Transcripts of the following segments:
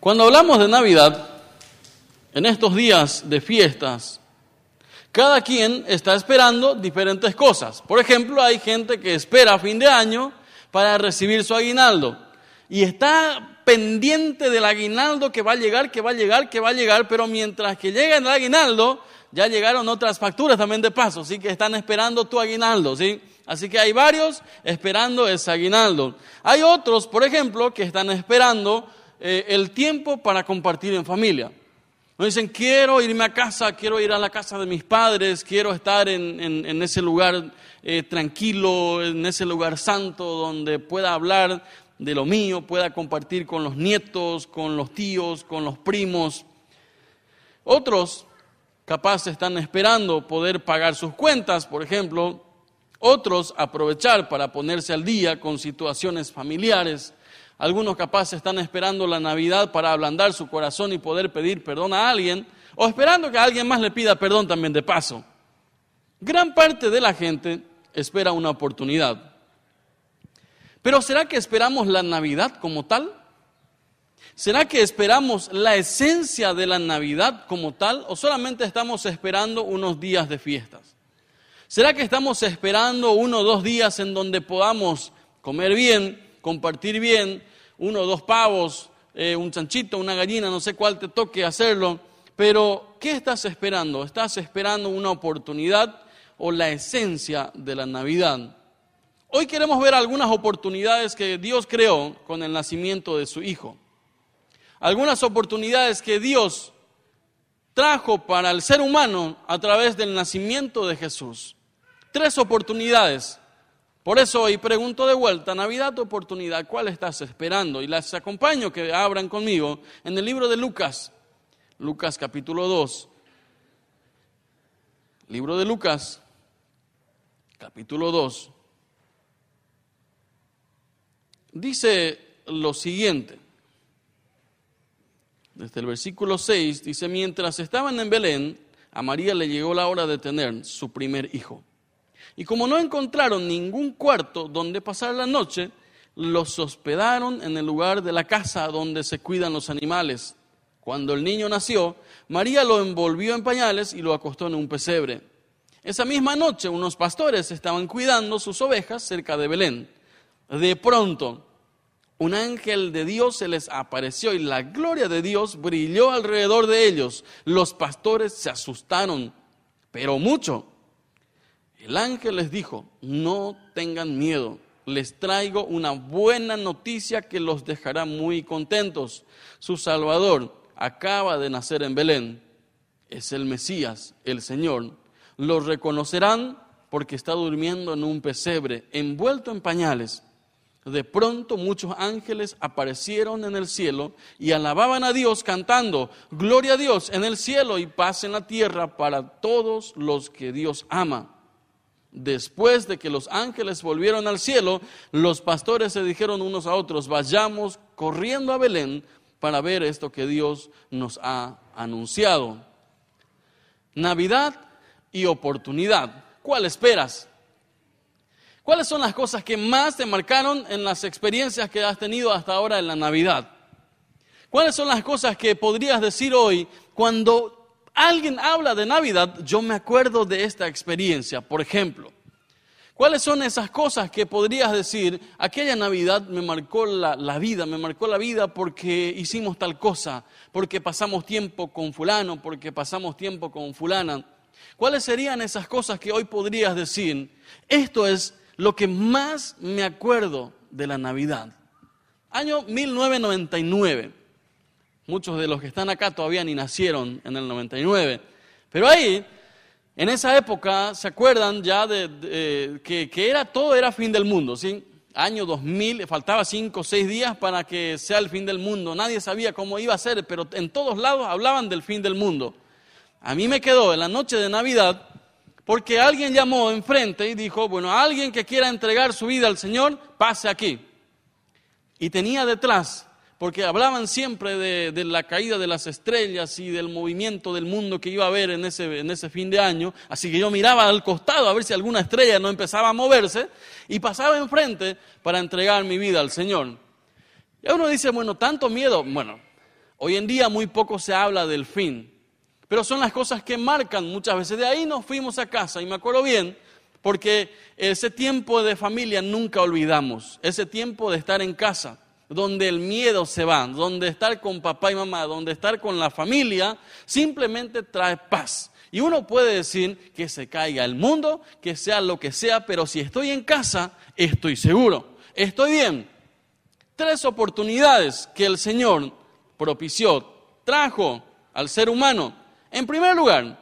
Cuando hablamos de Navidad, en estos días de fiestas, cada quien está esperando diferentes cosas. Por ejemplo, hay gente que espera a fin de año para recibir su aguinaldo y está pendiente del aguinaldo que va a llegar, que va a llegar, que va a llegar, pero mientras que llega el aguinaldo, ya llegaron otras facturas también de paso, así que están esperando tu aguinaldo, ¿sí? Así que hay varios esperando ese aguinaldo. Hay otros, por ejemplo, que están esperando eh, el tiempo para compartir en familia. Nos dicen, quiero irme a casa, quiero ir a la casa de mis padres, quiero estar en, ese lugar eh, tranquilo, en ese lugar santo, donde pueda hablar de lo mío, pueda compartir con los nietos, con los tíos, con los primos. Otros capaz están esperando poder pagar sus cuentas, por ejemplo, otros aprovechar para ponerse al día con situaciones familiares. Algunos capaz están esperando la Navidad para ablandar su corazón y poder pedir perdón a alguien, o esperando que alguien más le pida perdón también de paso. Gran parte de la gente espera una oportunidad. Pero ¿será que esperamos la Navidad como tal? ¿Será que esperamos la esencia de la Navidad como tal o solamente estamos esperando unos días de fiestas? ¿Será que estamos esperando uno o dos días en donde podamos comer bien, compartir bien, uno o dos pavos, eh, un chanchito, una gallina, no sé cuál te toque hacerlo? Pero, ¿qué estás esperando? ¿Estás esperando una oportunidad o la esencia de la Navidad? Hoy queremos ver algunas oportunidades que Dios creó con el nacimiento de su Hijo. Algunas oportunidades que Dios trajo para el ser humano a través del nacimiento de Jesús. Tres oportunidades. Por eso hoy pregunto de vuelta, Navidad o oportunidad, ¿cuál estás esperando? Y las acompaño que abran conmigo en el libro de Lucas, Lucas capítulo 2. Libro de Lucas, capítulo 2. Dice lo siguiente. Desde el versículo 6 dice, mientras estaban en Belén, a María le llegó la hora de tener su primer hijo. Y como no encontraron ningún cuarto donde pasar la noche, los hospedaron en el lugar de la casa donde se cuidan los animales. Cuando el niño nació, María lo envolvió en pañales y lo acostó en un pesebre. Esa misma noche unos pastores estaban cuidando sus ovejas cerca de Belén. De pronto, un ángel de Dios se les apareció y la gloria de Dios brilló alrededor de ellos. Los pastores se asustaron, pero mucho el ángel les dijo, no tengan miedo, les traigo una buena noticia que los dejará muy contentos. Su Salvador acaba de nacer en Belén, es el Mesías, el Señor. Lo reconocerán porque está durmiendo en un pesebre, envuelto en pañales. De pronto muchos ángeles aparecieron en el cielo y alababan a Dios cantando, Gloria a Dios en el cielo y paz en la tierra para todos los que Dios ama. Después de que los ángeles volvieron al cielo, los pastores se dijeron unos a otros, vayamos corriendo a Belén para ver esto que Dios nos ha anunciado. Navidad y oportunidad. ¿Cuál esperas? ¿Cuáles son las cosas que más te marcaron en las experiencias que has tenido hasta ahora en la Navidad? ¿Cuáles son las cosas que podrías decir hoy cuando alguien habla de Navidad, yo me acuerdo de esta experiencia. Por ejemplo, ¿cuáles son esas cosas que podrías decir, aquella Navidad me marcó la, la, vida, me marcó la vida porque hicimos tal cosa, porque pasamos tiempo con fulano, porque pasamos tiempo con fulana? ¿Cuáles serían esas cosas que hoy podrías decir? Esto es lo que más me acuerdo de la Navidad. Año 1999. Muchos de los que están acá todavía ni nacieron en el 99. Pero ahí, en esa época, ¿se acuerdan ya de, que, era, todo era fin del mundo? ¿sí? Año 2000, faltaba cinco o seis días para que sea el fin del mundo. Nadie sabía cómo iba a ser, pero en todos lados hablaban del fin del mundo. A mí me quedó en la noche de Navidad porque alguien llamó enfrente y dijo, bueno, alguien que quiera entregar su vida al Señor, pase aquí. Y tenía detrás porque hablaban siempre de, la caída de las estrellas y del movimiento del mundo que iba a haber en ese, en ese fin de año. Así que yo miraba al costado a ver si alguna estrella no empezaba a moverse y pasaba enfrente para entregar mi vida al Señor. Y uno dice, bueno, tanto miedo. Bueno, Hoy en día muy poco se habla del fin, pero son las cosas que marcan muchas veces. De ahí nos fuimos a casa y me acuerdo bien, porque ese tiempo de familia nunca olvidamos, ese tiempo de estar en casa, donde el miedo se va, donde estar con papá y mamá, donde estar con la familia, simplemente trae paz. Y uno puede decir que se caiga el mundo, que sea lo que sea, pero si estoy en casa, estoy seguro, estoy bien. Tres oportunidades que el Señor propició, trajo al ser humano. En primer lugar,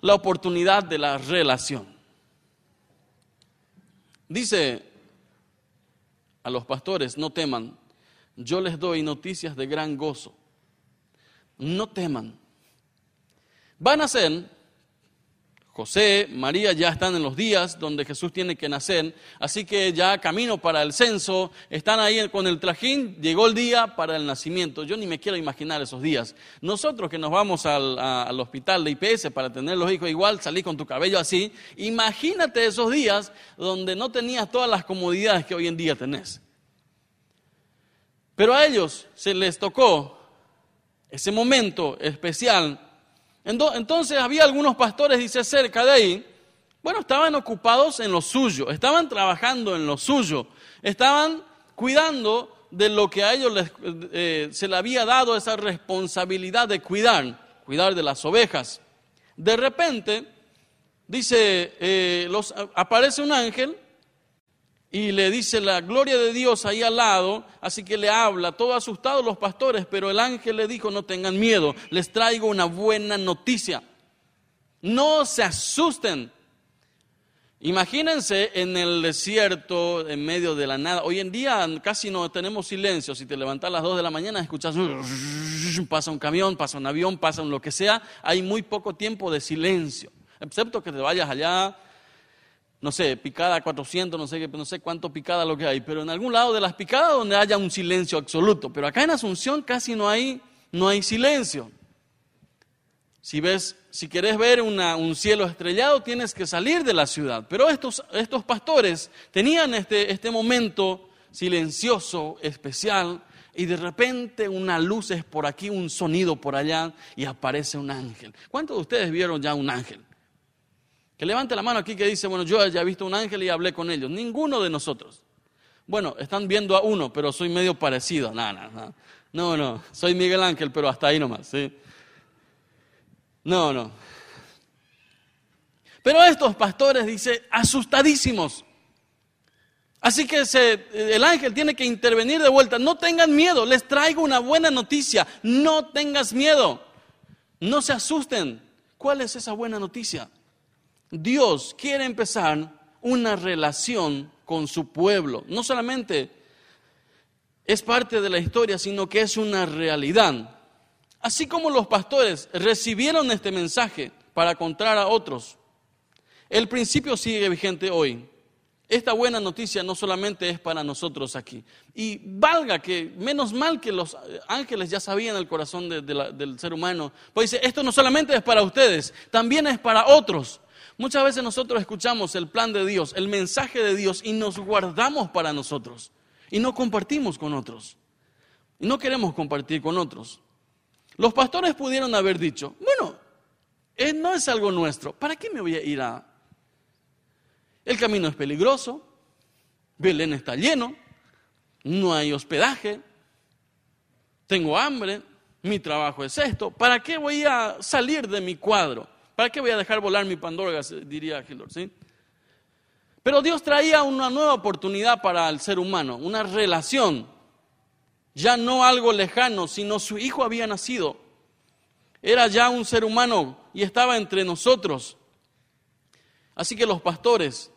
la oportunidad de la relación. Dice a los pastores, no teman, yo les doy noticias de gran gozo. No teman. Van a ser José, María ya están en los días donde Jesús tiene que nacer, así que ya camino para el censo, están ahí con el trajín, llegó el día para el nacimiento. Yo ni me quiero imaginar esos días. Nosotros que nos vamos al, hospital de IPS para tener los hijos igual, salí con tu cabello así, imagínate esos días donde no tenías todas las comodidades que hoy en día tenés. Pero a ellos se les tocó ese momento especial entonces había algunos pastores, dice, cerca de ahí, bueno, estaban ocupados en lo suyo, estaban trabajando en lo suyo, estaban cuidando de lo que a ellos eh, se le había dado esa responsabilidad de cuidar, cuidar de las ovejas. De repente, dice, eh, los, aparece un ángel y le dice la gloria de Dios ahí al lado, así que le habla, todo asustados los pastores, pero el ángel le dijo, no tengan miedo, les traigo una buena noticia, no se asusten. Imagínense en el desierto, en medio de la nada. Hoy en día casi no tenemos silencio. Si te levantas a las 2 de la mañana, escuchas, pasa un camión, pasa un avión, pasa un lo que sea. Hay muy poco tiempo de silencio. Excepto que te vayas allá no sé, picada 400, no sé, no sé cuánto picada lo que hay, pero en algún lado de las picadas donde haya un silencio absoluto. Pero acá en Asunción casi no hay, no hay silencio. Si ves, si quieres ver un cielo estrellado, tienes que salir de la ciudad. Pero estos, estos pastores tenían este, este momento silencioso, especial, y de repente una luz es por aquí, un sonido por allá, y aparece un ángel. ¿Cuántos de ustedes vieron ya un ángel? Que levante la mano aquí que dice, bueno, yo ya he visto un ángel y hablé con ellos. Ninguno de nosotros. Bueno, están viendo a uno, pero soy medio parecido. No, no, no. Soy Miguel Ángel, pero hasta ahí nomás. ¿sí? No, no. Pero estos pastores, dice, asustadísimos. Así que el ángel tiene que intervenir de vuelta. No tengan miedo, les traigo una buena noticia. No tengas miedo. No se asusten. ¿Cuál es esa buena noticia? Dios quiere empezar una relación con su pueblo. No solamente es parte de la historia, sino que es una realidad. Así como los pastores recibieron este mensaje para contar a otros, el principio sigue vigente hoy. Esta buena noticia no solamente es para nosotros aquí. Y valga que, menos mal que los ángeles ya sabían el corazón del ser humano. Pues dice, esto no solamente es para ustedes, también es para otros. Muchas veces nosotros escuchamos el plan de Dios, el mensaje de Dios y nos guardamos para nosotros y no compartimos con otros. Y no queremos compartir con otros. Los pastores pudieron haber dicho, bueno, eh, no es algo nuestro, ¿para qué me voy a ir a... El camino es peligroso, Belén está lleno, no hay hospedaje, tengo hambre, mi trabajo es esto, ¿para qué voy a salir de mi cuadro? ¿Para qué voy a dejar volar mi Pandora? Diría Hillor, ¿sí? Pero Dios traía una nueva oportunidad para el ser humano, una relación. Ya no algo lejano, sino su hijo había nacido. Era ya un ser humano y estaba entre nosotros. Así que los pastores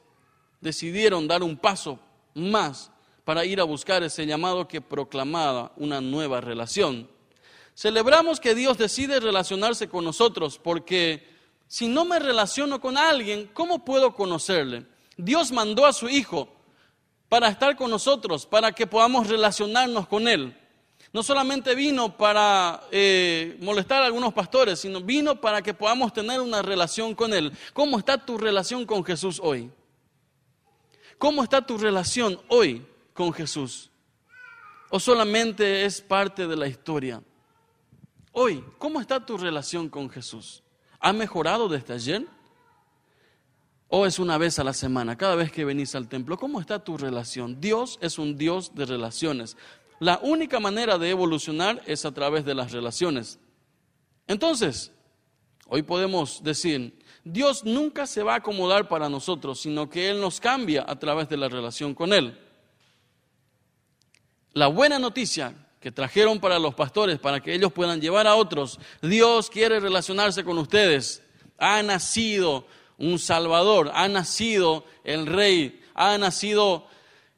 decidieron dar un paso más para ir a buscar ese llamado que proclamaba una nueva relación. Celebramos que Dios decide relacionarse con nosotros porque si no me relaciono con alguien, ¿cómo puedo conocerle? Dios mandó a su Hijo para estar con nosotros, para que podamos relacionarnos con Él. No solamente vino para eh, molestar a algunos pastores, sino vino para que podamos tener una relación con Él. ¿Cómo está tu relación con Jesús hoy? ¿Cómo está tu relación hoy con Jesús? ¿O solamente es parte de la historia? Hoy, ¿cómo está tu relación con Jesús? ¿Ha mejorado desde ayer? ¿O es una vez a la semana, cada vez que venís al templo? ¿Cómo está tu relación? Dios es un Dios de relaciones. La única manera de evolucionar es a través de las relaciones. Entonces, hoy podemos decir, Dios nunca se va a acomodar para nosotros, sino que Él nos cambia a través de la relación con Él. La buena noticia que trajeron para los pastores, para que ellos puedan llevar a otros. Dios quiere relacionarse con ustedes. Ha nacido un Salvador, ha nacido el Rey, ha nacido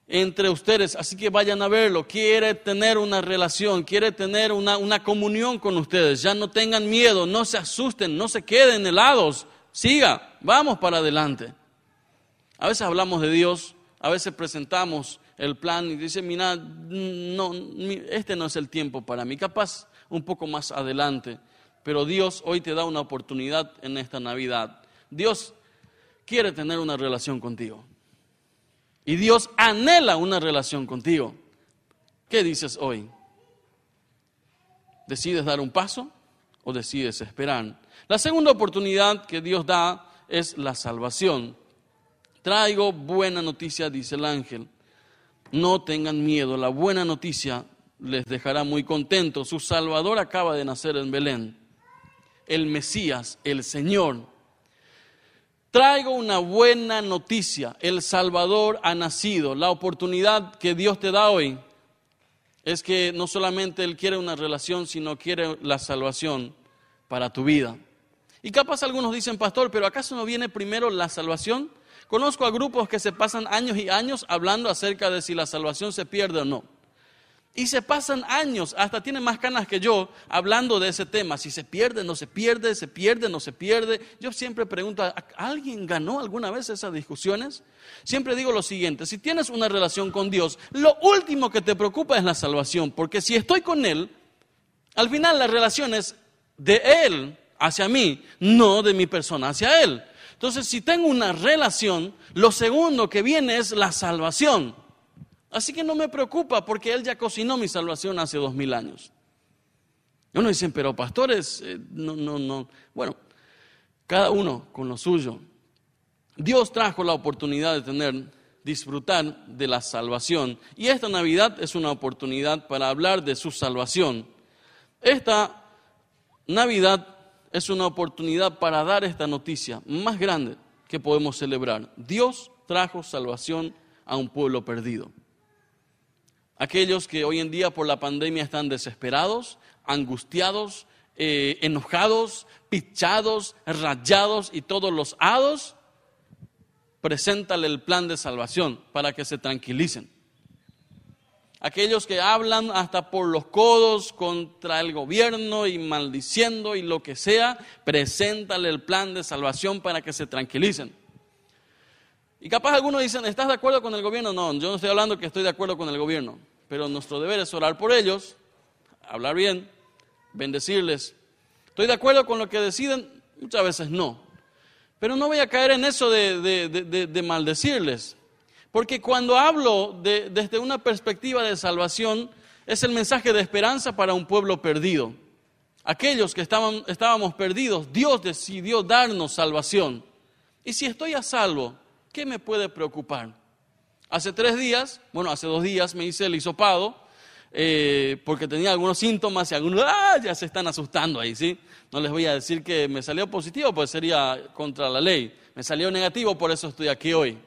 entre ustedes, así que vayan a verlo. Quiere tener una relación, quiere tener una, una comunión con ustedes. Ya no tengan miedo, no se asusten, no se queden helados. Siga, vamos para adelante. A veces hablamos de Dios, a veces presentamos el plan y dice, mira, no, este no es el tiempo para mí, capaz un poco más adelante, pero Dios hoy te da una oportunidad en esta Navidad. Dios quiere tener una relación contigo. Y Dios anhela una relación contigo. ¿Qué dices hoy? ¿Decides dar un paso o decides esperar? La segunda oportunidad que Dios da es la salvación. Traigo buena noticia, dice el ángel. No tengan miedo, la buena noticia les dejará muy contentos. Su Salvador acaba de nacer en Belén. El Mesías, el Señor. Traigo una buena noticia. El Salvador ha nacido. La oportunidad que Dios te da hoy es que no solamente Él quiere una relación, sino quiere la salvación para tu vida. Y capaz algunos dicen, pastor, pero ¿acaso no viene primero la salvación? Conozco a grupos que se pasan años y años hablando acerca de si la salvación se pierde o no. Y se pasan años, hasta tienen más canas que yo, hablando de ese tema. Si se pierde, no se pierde, se pierde, no se pierde. Yo siempre pregunto, ¿alguien ganó alguna vez esas discusiones? Siempre digo lo siguiente, si tienes una relación con Dios, lo último que te preocupa es la salvación, porque si estoy con Él, al final la relación es de Él hacia mí, no de mi persona hacia Él. Entonces, si tengo una relación, lo segundo que viene es la salvación. Así que no me preocupa porque Él ya cocinó mi salvación hace dos mil años. Uno dicen, pero pastores, eh, no, no, no. Bueno, cada uno con lo suyo. Dios trajo la oportunidad de tener, disfrutar de la salvación. Y esta Navidad es una oportunidad para hablar de su salvación. Esta Navidad es una oportunidad para dar esta noticia más grande que podemos celebrar. Dios trajo salvación a un pueblo perdido. Aquellos que hoy en día por la pandemia están desesperados, angustiados, eh, enojados, pichados, rayados y todos los hados, preséntale el plan de salvación para que se tranquilicen aquellos que hablan hasta por los codos contra el gobierno y maldiciendo y lo que sea, preséntale el plan de salvación para que se tranquilicen. Y capaz algunos dicen, ¿estás de acuerdo con el gobierno? No, yo no estoy hablando que estoy de acuerdo con el gobierno, pero nuestro deber es orar por ellos, hablar bien, bendecirles. ¿Estoy de acuerdo con lo que deciden? Muchas veces no. Pero no voy a caer en eso de, de maldecirles. Porque cuando hablo desde una perspectiva de salvación, es el mensaje de esperanza para un pueblo perdido. Aquellos que estaban, estábamos perdidos, Dios decidió darnos salvación. Y si estoy a salvo, ¿qué me puede preocupar? Hace tres días, bueno, hace dos días me hice el hisopado, eh, porque tenía algunos síntomas y algunos ¡ah! ya se están asustando ahí, ¿sí? No les voy a decir que me salió positivo, pues sería contra la ley. Me salió negativo, por eso estoy aquí hoy.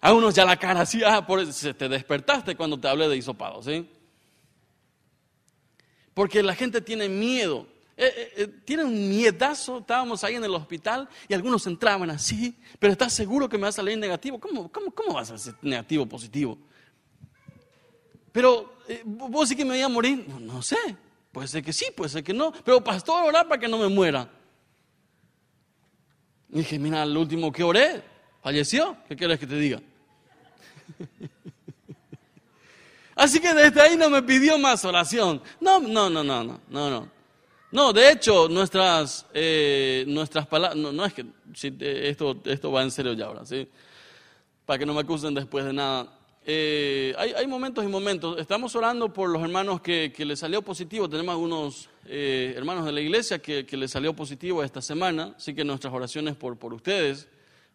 A unos ya la cara así, ah, por eso te despertaste cuando te hablé de hisopado, ¿sí? Porque la gente tiene miedo. Eh, eh, eh, tiene un miedazo. Estábamos ahí en el hospital y algunos entraban así, pero ¿estás seguro que me va a salir negativo? ¿Cómo, cómo, cómo vas a ser negativo positivo? Pero, ¿vos sí que me voy a morir? No, sé. Puede ser que sí, puede ser que no. Pero, pastor, orar para que no me muera. Y dije, mira, el último que oré, falleció. ¿Qué quieres que te diga? Así que desde ahí no me pidió más oración. No, no, no, no, no, no, no. De hecho, nuestras, eh, nuestras palabras, no, es que esto, esto va en serio ya ahora, ¿sí? Para que no me acusen después de nada. eh, hay, momentos y momentos. Estamos orando por los hermanos que, que les salió positivo. Tenemos algunos eh, hermanos de la iglesia que, que les salió positivo esta semana. Así que nuestras oraciones por, por ustedes.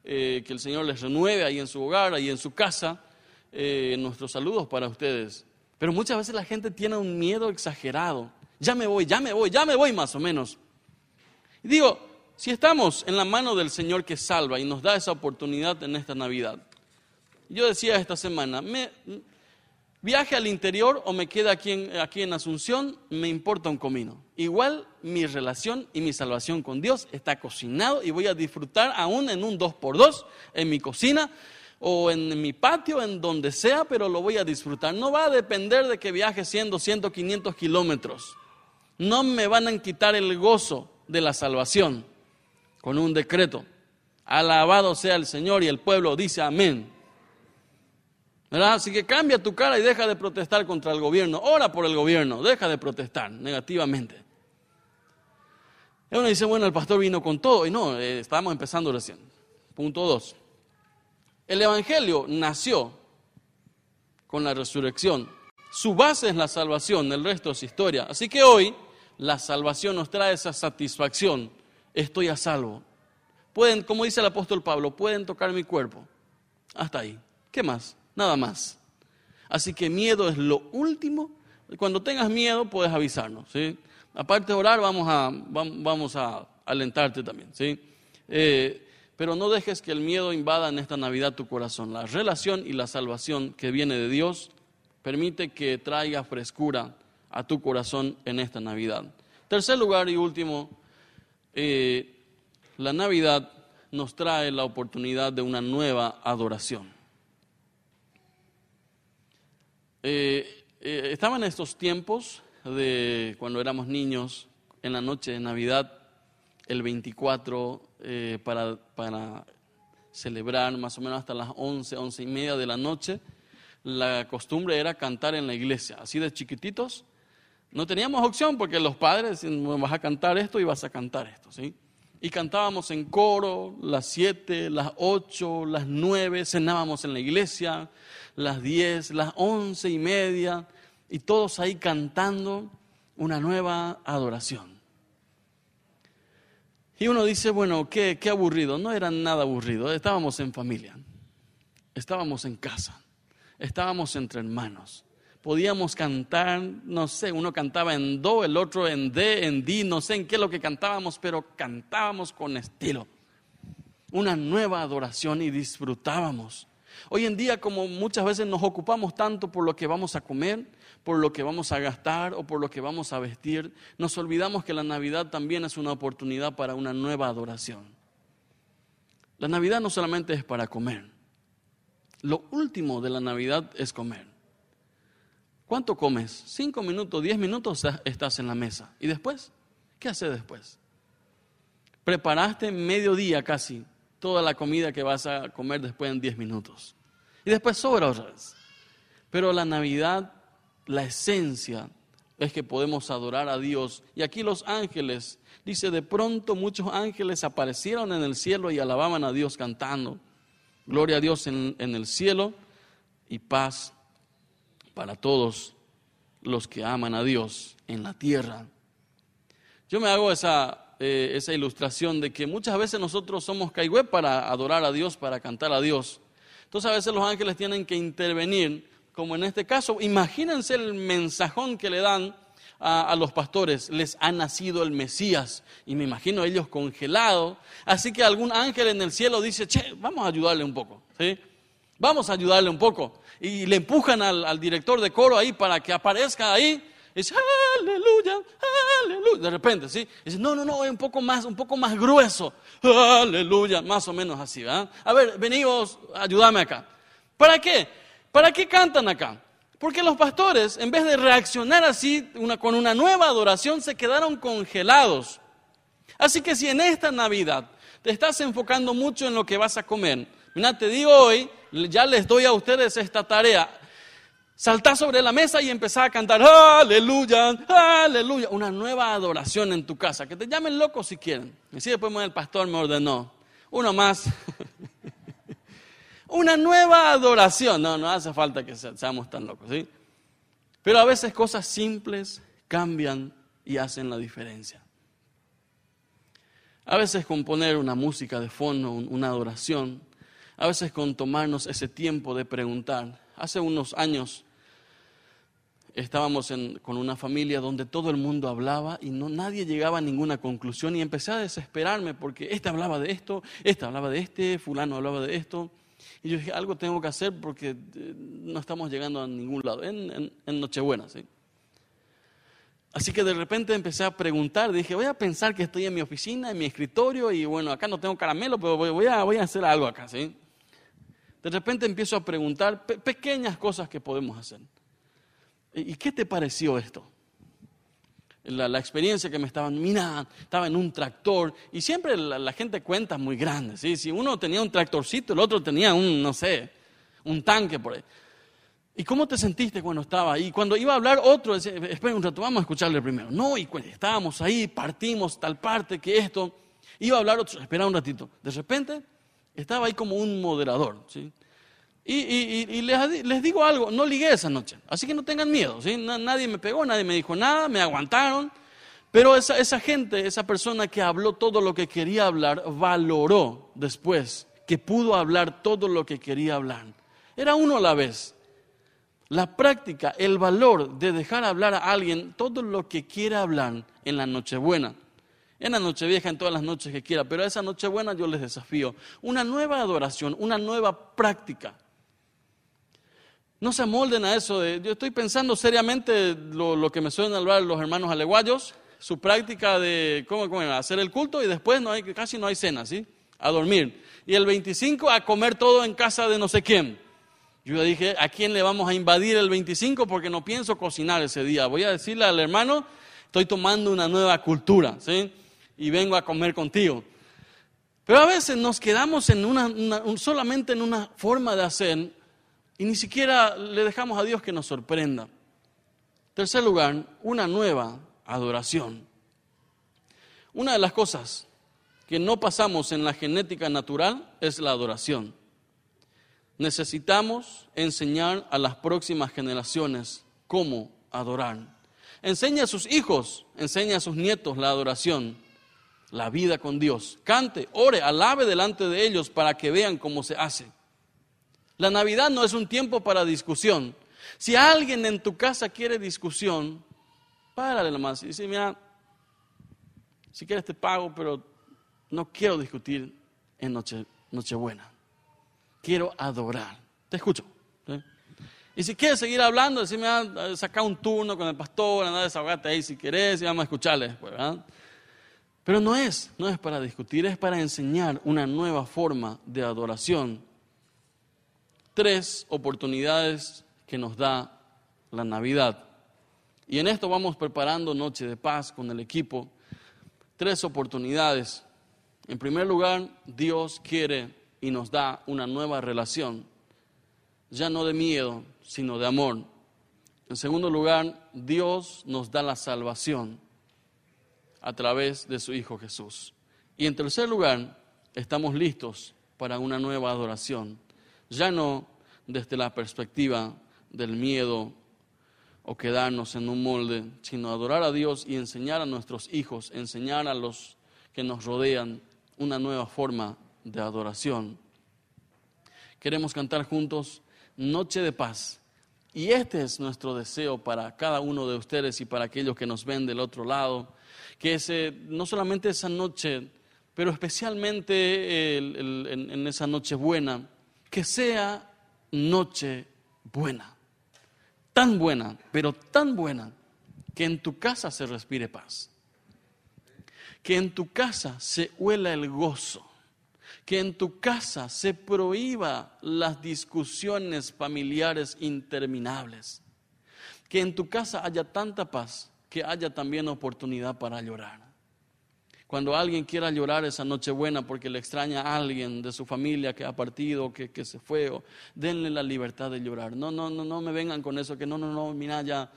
Eh, que el Señor les renueve ahí en su hogar, ahí en su casa. Nuestros saludos para ustedes. Pero muchas veces la gente tiene un miedo exagerado. Ya me voy, ya me voy, ya me voy más o menos. Y digo, si estamos en la mano del Señor que salva y nos da esa oportunidad en esta Navidad, yo decía esta semana, viaje al interior o me quede aquí en, aquí en Asunción, me importa un comino. Igual mi relación y mi salvación con Dios está cocinado y voy a disfrutar aún en un 2x2 en mi cocina o en mi patio, en donde sea, pero lo voy a disfrutar. No va a depender de que viaje 100, 200, 500 kilómetros. No me van a quitar el gozo de la salvación con un decreto. Alabado sea el Señor y el pueblo dice amén. Así que cambia tu cara y deja de protestar contra el gobierno. Ora por el gobierno, deja de protestar negativamente. Y uno dice, bueno, el pastor vino con todo. Y no, eh, estábamos empezando recién. Punto dos. El Evangelio nació con la resurrección. Su base es la salvación, el resto es historia. Así que hoy la salvación nos trae esa satisfacción. Estoy a salvo. Pueden, como dice el apóstol Pablo, pueden tocar mi cuerpo. Hasta ahí. ¿Qué más? nada más. Así que miedo es lo último. Cuando tengas miedo, puedes avisarnos. Aparte de orar, vamos a, vamos a alentarte también. ¿sí? Eh, pero no dejes que el miedo invada en esta Navidad tu corazón. La relación y la salvación que viene de Dios permite que traiga frescura a tu corazón en esta Navidad. Tercer lugar y último, eh, la Navidad nos trae la oportunidad de una nueva adoración. Eh, eh, estaban estos tiempos de cuando éramos niños, en la noche de Navidad, el 24, eh, para, para celebrar más o menos hasta las 11, 11 y media de la noche. La costumbre era cantar en la iglesia, así de chiquititos. No teníamos opción porque los padres decían, vas a cantar esto y vas a cantar esto, ¿sí? Y cantábamos en coro las 7, las 8, las 9, cenábamos en la iglesia, las diez, las once y media, y todos ahí cantando una nueva adoración. Y uno dice, bueno, qué, qué aburrido. No era nada aburrido, estábamos en familia, estábamos en casa, estábamos entre hermanos. Podíamos cantar, no sé, uno cantaba en do, el otro en de, en di, no sé en qué lo que cantábamos, pero cantábamos con estilo. Una nueva adoración y disfrutábamos. Hoy en día, como muchas veces nos ocupamos tanto por lo que vamos a comer, por lo que vamos a gastar o por lo que vamos a vestir, nos olvidamos que la Navidad también es una oportunidad para una nueva adoración. La Navidad no solamente es para comer. Lo último de la Navidad es comer. ¿Cuánto comes? Cinco minutos, diez minutos estás en la mesa. ¿Y después? ¿Qué haces después? Preparaste mediodía casi toda la comida que vas a comer después en 10 minutos. Y después sobra otra. Pero la Navidad, la esencia es que podemos adorar a Dios. Y aquí los ángeles, dice, de pronto muchos ángeles aparecieron en el cielo y alababan a Dios cantando. Gloria a Dios en, el cielo y paz para todos los que aman a Dios en la tierra. Yo me hago esa eh, esa ilustración de que muchas veces nosotros somos caigüe para adorar a Dios, para cantar a Dios. Entonces a veces los ángeles tienen que intervenir, como en este caso. Imagínense el mensajón que le dan a, los pastores, les ha nacido el Mesías, y me imagino ellos congelados. Así que algún ángel en el cielo dice, che, vamos a ayudarle un poco, ¿sí? Vamos a ayudarle un poco. Y le empujan al, al director de coro ahí para que aparezca ahí dice, aleluya, aleluya. De repente, ¿sí? dice, no, no, no, es un poco más, un poco más grueso. Aleluya, más o menos así, ¿verdad? A ver, venimos, ayúdame acá. ¿Para qué? ¿Para qué cantan acá? Porque los pastores, en vez de reaccionar así con una nueva adoración, se quedaron congelados. Así que si en esta Navidad te estás enfocando mucho en lo que vas a comer, mira, te digo hoy, ya les doy a ustedes esta tarea Saltá sobre la mesa y empezá a cantar, aleluya, aleluya. Una nueva adoración en tu casa. Que te llamen loco si quieren. Y si después el pastor me ordenó. Uno más. Una nueva adoración. No, no hace falta que seamos tan locos, ¿sí? Pero a veces cosas simples cambian y hacen la diferencia. A veces con poner una música de fondo, una adoración, a veces con tomarnos ese tiempo de preguntar. Hace unos años estábamos con una familia donde todo el mundo hablaba y no, nadie llegaba a ninguna conclusión y empecé a desesperarme porque este hablaba de esto, este hablaba de este, fulano hablaba de esto. Y yo dije, algo tengo que hacer porque eh, no estamos llegando a ningún lado, en, en Nochebuena, ¿sí? Así que de repente empecé a preguntar, dije, voy a pensar que estoy en mi oficina, en mi escritorio, y bueno, acá no tengo caramelo, pero voy a, voy a hacer algo acá, ¿sí? De repente empiezo a preguntar pequeñas cosas que podemos hacer. ¿Y qué te pareció esto? La, experiencia que me estaban, mira, estaba en un tractor, y siempre la, gente cuenta muy grande, ¿sí? Si uno tenía un tractorcito, el otro tenía un, no sé, un tanque por ahí. ¿Y cómo te sentiste cuando estaba ahí? Cuando iba a hablar otro, decía, espera un rato, vamos a escucharle primero. No, y estábamos ahí, partimos tal parte que esto. Iba a hablar otro, espera un ratito. De repente, estaba ahí como un moderador. ¿sí? Y, les, digo algo, no ligué esa noche, así que no tengan miedo. Nadie me pegó, nadie me dijo nada, me aguantaron. Pero esa, esa gente, esa persona que habló todo lo que quería hablar, valoró después que pudo hablar todo lo que quería hablar. Era uno a la vez. La práctica, el valor de dejar hablar a alguien todo lo que quiera hablar en la Nochebuena. En la Nochevieja, en todas las noches que quiera, pero a esa Nochebuena yo les desafío. Una nueva adoración, una nueva práctica. No se amolden a eso. De, yo estoy pensando seriamente lo, que me suelen hablar los hermanos aleguayos, su práctica de ¿cómo, cómo hacer el culto y después no hay, casi no hay cena, ¿sí? A dormir. Y el 25 a comer todo en casa de no sé quién. Yo dije, ¿a quién le vamos a invadir el 25? Porque no pienso cocinar ese día. Voy a decirle al hermano, estoy tomando una nueva cultura, ¿sí? Y vengo a comer contigo. Pero a veces nos quedamos en una, solamente en una forma de hacer y ni siquiera le dejamos a Dios que nos sorprenda. Tercer lugar, una nueva adoración. Una de las cosas que no pasamos en la genética natural es la adoración. Necesitamos enseñar a las próximas generaciones cómo adorar. Enseña a sus hijos, enseña a sus nietos la adoración, la vida con Dios. Cante, ore, alabe delante de ellos para que vean cómo se hace. La Navidad no es un tiempo para discusión. Si alguien en tu casa quiere discusión, párale nomás y dice, mira, si quieres te pago, pero no quiero discutir en noche, Nochebuena quiero adorar. Te escucho. Y si quieres seguir hablando, decime, ah, saca un turno con el pastor, anda a desahogarte ahí si querés y vamos a escucharle después. Pero no es, no es para discutir, es para enseñar una nueva forma de adoración. Tres oportunidades que nos da la Navidad. Y en esto vamos preparando Noche de Paz con el equipo. Tres oportunidades. En primer lugar, Dios quiere y nos da una nueva relación, ya no de miedo, sino de amor. En segundo lugar, Dios nos da la salvación a través de su Hijo Jesús. Y en tercer lugar, estamos listos para una nueva adoración, ya no desde la perspectiva del miedo o quedarnos en un molde, sino adorar a Dios y enseñar a nuestros hijos, enseñar a los que nos rodean una nueva forma de adoración. Queremos cantar juntos Noche de Paz. Y este es nuestro deseo para cada uno de ustedes y para aquellos que nos ven del otro lado, que ese, no solamente esa noche, pero especialmente en, en esa noche buena, que sea noche buena, tan buena, pero tan buena, que en tu casa se respire paz, que en tu casa se huela el gozo. Que en tu casa se prohíba las discusiones familiares interminables, que en tu casa haya tanta paz que haya también oportunidad para llorar. Cuando alguien quiera llorar esa noche buena porque le extraña a alguien de su familia que ha partido, que, que se fue, denle la libertad de llorar. No, no, no, no me vengan con eso, que no, no, no, mira ya,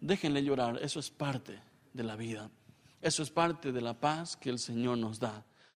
déjenle llorar. Eso es parte de la vida. Eso es parte de la paz que el Señor nos da.